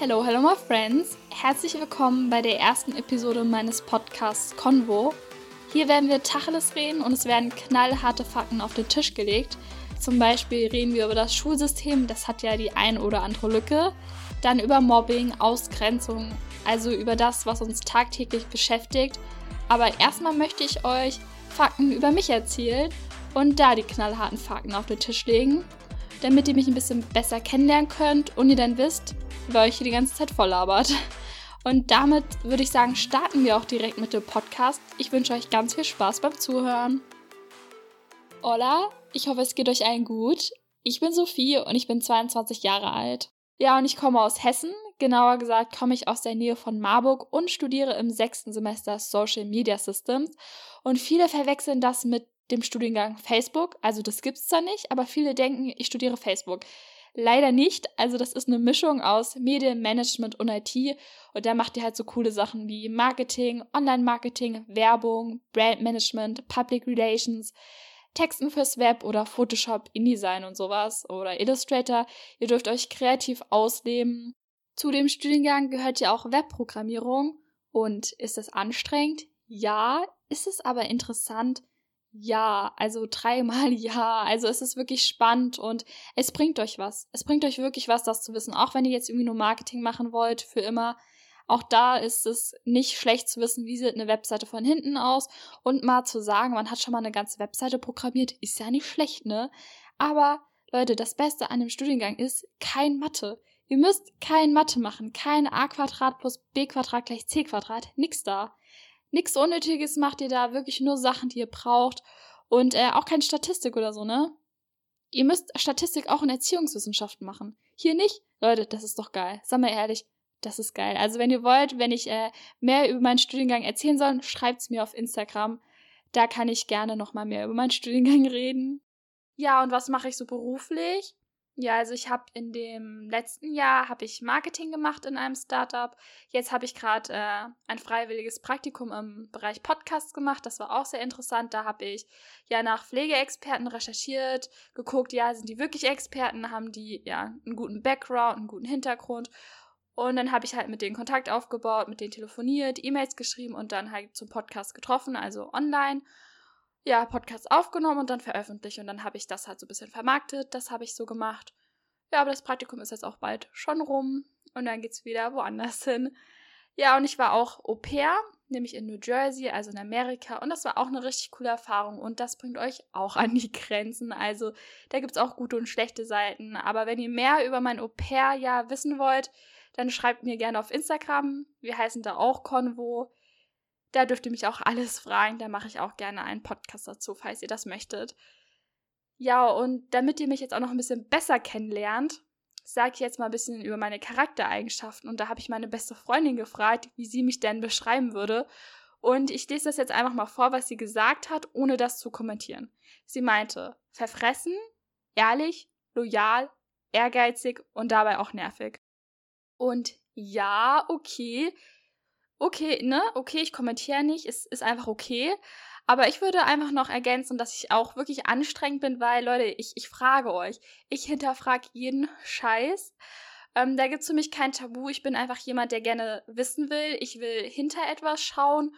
Hello, hello my friends. Herzlich willkommen bei der ersten Episode meines Podcasts Convo. Hier werden wir Tacheles reden und es werden knallharte Fakten auf den Tisch gelegt. Zum Beispiel reden wir über das Schulsystem, das hat ja die ein oder andere Lücke. Dann über Mobbing, Ausgrenzung, also über das, was uns tagtäglich beschäftigt. Aber erstmal möchte ich euch Fakten über mich erzählen und da die knallharten Fakten auf den Tisch legen, damit ihr mich ein bisschen besser kennenlernen könnt und ihr dann wisst, wer euch hier die ganze Zeit voll labert. Und damit würde ich sagen, starten wir auch direkt mit dem Podcast. Ich wünsche euch ganz viel Spaß beim Zuhören. Hola, ich hoffe, es geht euch allen gut. Ich bin Sophie und ich bin 22 Jahre alt. Ja, und ich komme aus Hessen. Genauer gesagt komme ich aus der Nähe von Marburg und studiere im sechsten Semester Social Media Systems. Und viele verwechseln das mit dem Studiengang Facebook. Also das gibt es da nicht, aber viele denken, ich studiere Facebook. Leider nicht. Also das ist eine Mischung aus Medienmanagement und IT. Und da macht ihr halt so coole Sachen wie Marketing, Online-Marketing, Werbung, Brandmanagement, Public Relations, Texten fürs Web oder Photoshop, InDesign und sowas oder Illustrator. Ihr dürft euch kreativ ausleben. Zu dem Studiengang gehört ja auch Webprogrammierung. Und ist es anstrengend? Ja. Ist es aber interessant? Ja, also dreimal ja. Also es ist wirklich spannend und es bringt euch was. Es bringt euch wirklich was, das zu wissen. Auch wenn ihr jetzt irgendwie nur Marketing machen wollt für immer. Auch da ist es nicht schlecht zu wissen, wie sieht eine Webseite von hinten aus und mal zu sagen, man hat schon mal eine ganze Webseite programmiert, ist ja nicht schlecht, ne? Aber Leute, das Beste an dem Studiengang ist kein Mathe. Ihr müsst kein Mathe machen, kein a Quadrat plus b Quadrat gleich c Quadrat, nix da. Nichts Unnötiges macht ihr da, wirklich nur Sachen, die ihr braucht. Und äh, auch keine Statistik oder so, ne? Ihr müsst Statistik auch in Erziehungswissenschaften machen. Hier nicht? Leute, das ist doch geil. Sag mal ehrlich, das ist geil. Also wenn ihr wollt, wenn ich äh, mehr über meinen Studiengang erzählen soll, schreibt's mir auf Instagram. Da kann ich gerne nochmal mehr über meinen Studiengang reden. Ja, und was mache ich so beruflich? Ja, also ich habe in dem letzten Jahr habe ich Marketing gemacht in einem Startup. Jetzt habe ich gerade äh, ein freiwilliges Praktikum im Bereich Podcast gemacht. Das war auch sehr interessant. Da habe ich ja nach Pflegeexperten recherchiert, geguckt, ja, sind die wirklich Experten, haben die ja einen guten Background, einen guten Hintergrund. Und dann habe ich halt mit denen Kontakt aufgebaut, mit denen telefoniert, E-Mails geschrieben und dann halt zum Podcast getroffen, also online ja, Podcast aufgenommen und dann veröffentlicht. Und dann habe ich das halt so ein bisschen vermarktet. Das habe ich so gemacht. Ja, aber das Praktikum ist jetzt auch bald schon rum. Und dann geht's wieder woanders hin. Ja, und ich war auch Au pair, nämlich in New Jersey, also in Amerika. Und das war auch eine richtig coole Erfahrung. Und das bringt euch auch an die Grenzen. Also da gibt's auch gute und schlechte Seiten. Aber wenn ihr mehr über mein Au pair-Jahr wissen wollt, dann schreibt mir gerne auf Instagram. Wir heißen da auch Convo. Da dürft ihr mich auch alles fragen. Da mache ich auch gerne einen Podcast dazu, falls ihr das möchtet. Ja, und damit ihr mich jetzt auch noch ein bisschen besser kennenlernt, sage ich jetzt mal ein bisschen über meine Charaktereigenschaften. Und da habe ich meine beste Freundin gefragt, wie sie mich denn beschreiben würde. Und ich lese das jetzt einfach mal vor, was sie gesagt hat, ohne das zu kommentieren. Sie meinte, verfressen, ehrlich, loyal, ehrgeizig und dabei auch nervig. Und ja, okay, okay, ne, okay, ich kommentiere nicht, es ist einfach okay. Aber ich würde einfach noch ergänzen, dass ich auch wirklich anstrengend bin, weil, Leute, ich, ich frage euch, ich hinterfrage jeden Scheiß. Ähm, da gibt es für mich kein Tabu. Ich bin einfach jemand, der gerne wissen will. Ich will hinter etwas schauen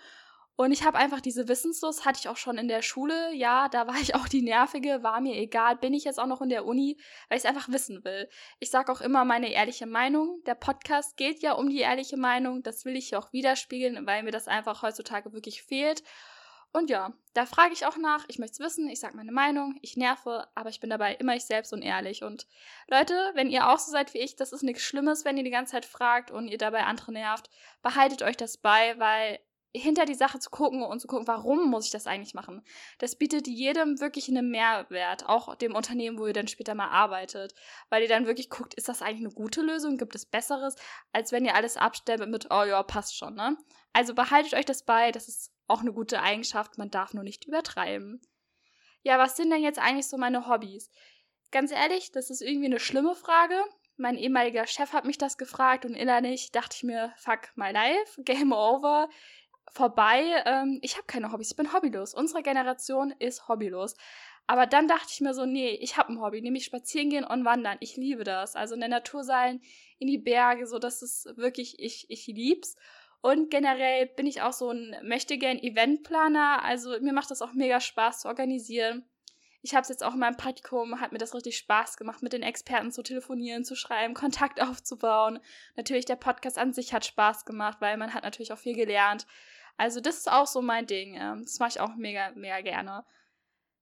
und ich habe einfach diese Wissenslust, hatte ich auch schon in der Schule. Ja, da war ich auch die Nervige, war mir egal. Bin ich jetzt auch noch in der Uni, weil ich es einfach wissen will. Ich sage auch immer meine ehrliche Meinung. Der Podcast geht ja um die ehrliche Meinung. Das will ich hier auch widerspiegeln, weil mir das einfach heutzutage wirklich fehlt. Und ja, da frage ich auch nach. Ich möchte es wissen. Ich sage meine Meinung. Ich nerve, aber ich bin dabei immer ich selbst und ehrlich. Und Leute, wenn ihr auch so seid wie ich, das ist nichts Schlimmes, wenn ihr die ganze Zeit fragt und ihr dabei andere nervt. Behaltet euch das bei, weil hinter die Sache zu gucken und zu gucken, warum muss ich das eigentlich machen. Das bietet jedem wirklich einen Mehrwert, auch dem Unternehmen, wo ihr dann später mal arbeitet, weil ihr dann wirklich guckt, ist das eigentlich eine gute Lösung, gibt es besseres, als wenn ihr alles abstellt mit, oh ja, passt schon, ne? Also behaltet euch das bei, das ist auch eine gute Eigenschaft, man darf nur nicht übertreiben. Ja, was sind denn jetzt eigentlich so meine Hobbys? Ganz ehrlich, das ist irgendwie eine schlimme Frage. Mein ehemaliger Chef hat mich das gefragt und innerlich dachte ich mir, fuck my life, game over vorbei. Ähm, ich habe keine Hobbys, ich bin hobbylos. Unsere Generation ist hobbylos. Aber dann dachte ich mir so, nee, ich habe ein Hobby, nämlich spazieren gehen und wandern. Ich liebe das. Also in der Natur sein, in die Berge, so das ist wirklich, ich, ich lieb's. Und generell bin ich auch so ein möchte gern Eventplaner. Also mir macht das auch mega Spaß zu organisieren. Ich habe es jetzt auch in meinem Praktikum, hat mir das richtig Spaß gemacht, mit den Experten zu telefonieren, zu schreiben, Kontakt aufzubauen. Natürlich, der Podcast an sich hat Spaß gemacht, weil man hat natürlich auch viel gelernt. Also das ist auch so mein Ding. Ähm, das mache ich auch mega, mega gerne.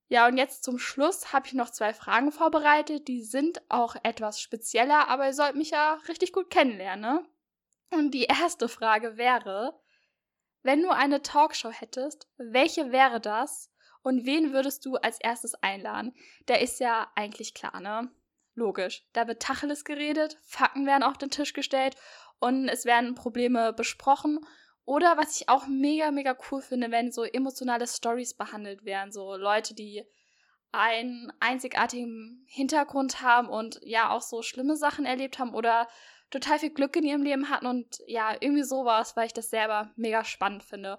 Ja, und jetzt zum Schluss habe ich noch zwei Fragen vorbereitet. Die sind auch etwas spezieller, aber ihr sollt mich ja richtig gut kennenlernen. Ne? Und die erste Frage wäre, wenn du eine Talkshow hättest, welche wäre das und wen würdest du als erstes einladen? Der ist ja eigentlich klar, ne? Logisch. Da wird Tacheles geredet, Fakten werden auf den Tisch gestellt und es werden Probleme besprochen. Oder was ich auch mega, mega cool finde, wenn so emotionale Stories behandelt werden. So Leute, die einen einzigartigen Hintergrund haben und ja auch so schlimme Sachen erlebt haben oder total viel Glück in ihrem Leben hatten und ja, irgendwie sowas, weil ich das selber mega spannend finde.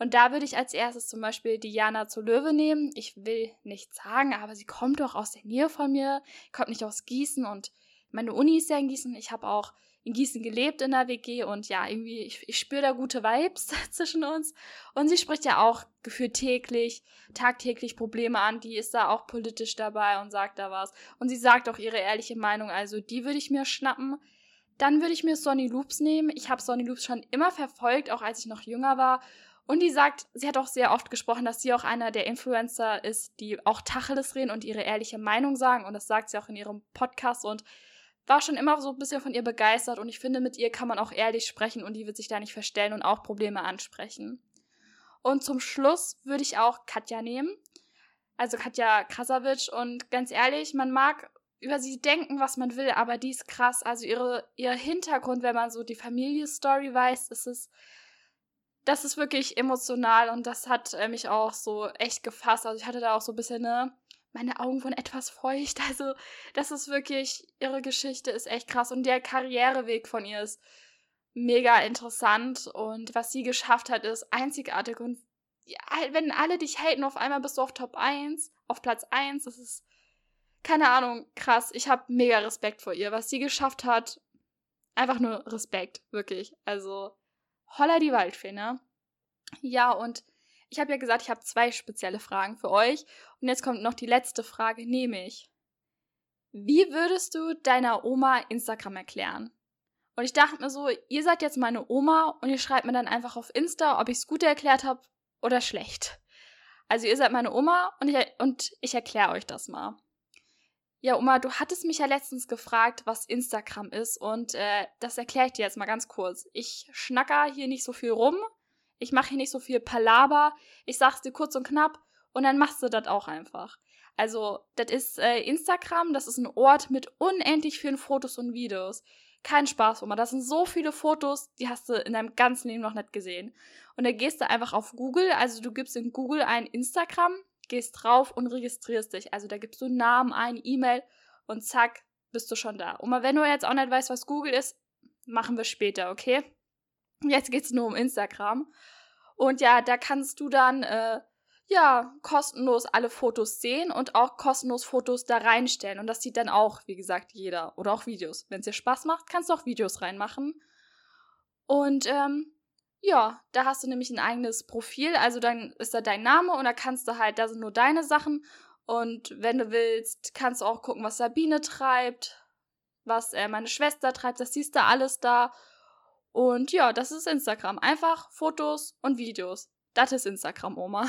Und da würde ich als erstes zum Beispiel Diana zu Löwe nehmen. Ich will nichts sagen, aber sie kommt doch aus der Nähe von mir, kommt nicht aus Gießen und meine Uni ist ja in Gießen. Ich habe auch in Gießen gelebt in der WG und ja, irgendwie, ich, ich spüre da gute Vibes zwischen uns. Und sie spricht ja auch gefühlt täglich, tagtäglich Probleme an. Die ist da auch politisch dabei und sagt da was. Und sie sagt auch ihre ehrliche Meinung. Also die würde ich mir schnappen. Dann würde ich mir Sonny Loops nehmen. Ich habe Sonny Loops schon immer verfolgt, auch als ich noch jünger war. Und die sagt, sie hat auch sehr oft gesprochen, dass sie auch einer der Influencer ist, die auch Tacheles reden und ihre ehrliche Meinung sagen. Und das sagt sie auch in ihrem Podcast und war schon immer so ein bisschen von ihr begeistert. Und ich finde, mit ihr kann man auch ehrlich sprechen und die wird sich da nicht verstellen und auch Probleme ansprechen. Und zum Schluss würde ich auch Katja nehmen. Also Katja Krasavitsch. Und ganz ehrlich, man mag über sie denken, was man will, aber die ist krass. Also ihre, ihr Hintergrund, wenn man so die Familie-Story weiß, ist es, das ist wirklich emotional und das hat äh, mich auch so echt gefasst. Also ich hatte da auch so ein bisschen, ne, meine Augen wurden etwas feucht. Also das ist wirklich, ihre Geschichte ist echt krass und der Karriereweg von ihr ist mega interessant und was sie geschafft hat, ist einzigartig und wenn alle dich haten, auf einmal bist du auf Top 1, auf Platz 1, das ist keine Ahnung, krass. Ich habe mega Respekt vor ihr. Was sie geschafft hat, einfach nur Respekt, wirklich. Also, holla die Waldfee, ne? Ja, und ich habe ja gesagt, ich habe zwei spezielle Fragen für euch. Und jetzt kommt noch die letzte Frage, nämlich, wie würdest du deiner Oma Instagram erklären? Und ich dachte mir so, ihr seid jetzt meine Oma und ihr schreibt mir dann einfach auf Insta, ob ich es gut erklärt habe oder schlecht. Also ihr seid meine Oma und ich, und ich erkläre euch das mal. Ja, Oma, du hattest mich ja letztens gefragt, was Instagram ist und äh, das erkläre ich dir jetzt mal ganz kurz. Ich schnacker hier nicht so viel rum, ich mache hier nicht so viel Palaber, ich sag's dir kurz und knapp und dann machst du das auch einfach. Also, das ist äh, Instagram, das ist ein Ort mit unendlich vielen Fotos und Videos. Kein Spaß, Oma. Das sind so viele Fotos, die hast du in deinem ganzen Leben noch nicht gesehen. Und da gehst du einfach auf Google, also du gibst in Google ein Instagram, gehst drauf und registrierst dich. Also da gibst du einen Namen ein, E-Mail und zack, bist du schon da. Und mal wenn du jetzt auch nicht weißt, was Google ist, machen wir später, okay? Jetzt geht es nur um Instagram. Und ja, da kannst du dann äh, ja kostenlos alle Fotos sehen und auch kostenlos Fotos da reinstellen. Und das sieht dann auch, wie gesagt, jeder. Oder auch Videos. Wenn es dir Spaß macht, kannst du auch Videos reinmachen. Und ähm, ja, da hast du nämlich ein eigenes Profil, also dann ist da dein Name und da kannst du halt, da sind nur deine Sachen und wenn du willst, kannst du auch gucken, was Sabine treibt, was äh, meine Schwester treibt, das siehst du alles da. Und ja, das ist Instagram. Einfach Fotos und Videos. Das ist Instagram, Oma.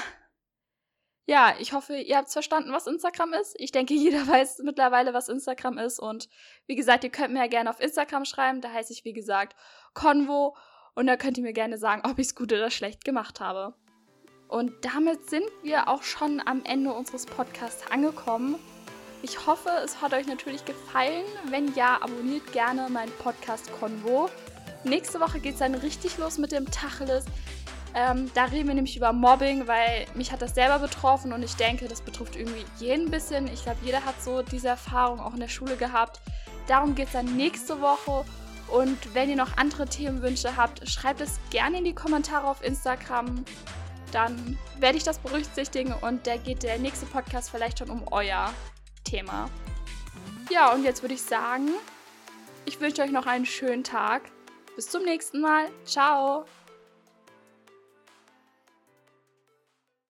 Ja, ich hoffe, ihr habt verstanden, was Instagram ist. Ich denke, jeder weiß mittlerweile, was Instagram ist. Und wie gesagt, ihr könnt mir ja gerne auf Instagram schreiben. Da heiße ich, wie gesagt, Convo. Und da könnt ihr mir gerne sagen, ob ich es gut oder schlecht gemacht habe. Und damit sind wir auch schon am Ende unseres Podcasts angekommen. Ich hoffe, es hat euch natürlich gefallen. Wenn ja, abonniert gerne meinen Podcast Convo. Nächste Woche geht es dann richtig los mit dem Tacheles. Ähm, da reden wir nämlich über Mobbing, weil mich hat das selber betroffen und ich denke, das betrifft irgendwie jeden ein bisschen. Ich glaube, jeder hat so diese Erfahrung auch in der Schule gehabt. Darum geht es dann nächste Woche und wenn ihr noch andere Themenwünsche habt, schreibt es gerne in die Kommentare auf Instagram. dann werde ich das berücksichtigen und da geht der nächste Podcast vielleicht schon um euer Thema. Ja, und jetzt würde ich sagen, ich wünsche euch noch einen schönen Tag. Bis zum nächsten Mal. Ciao.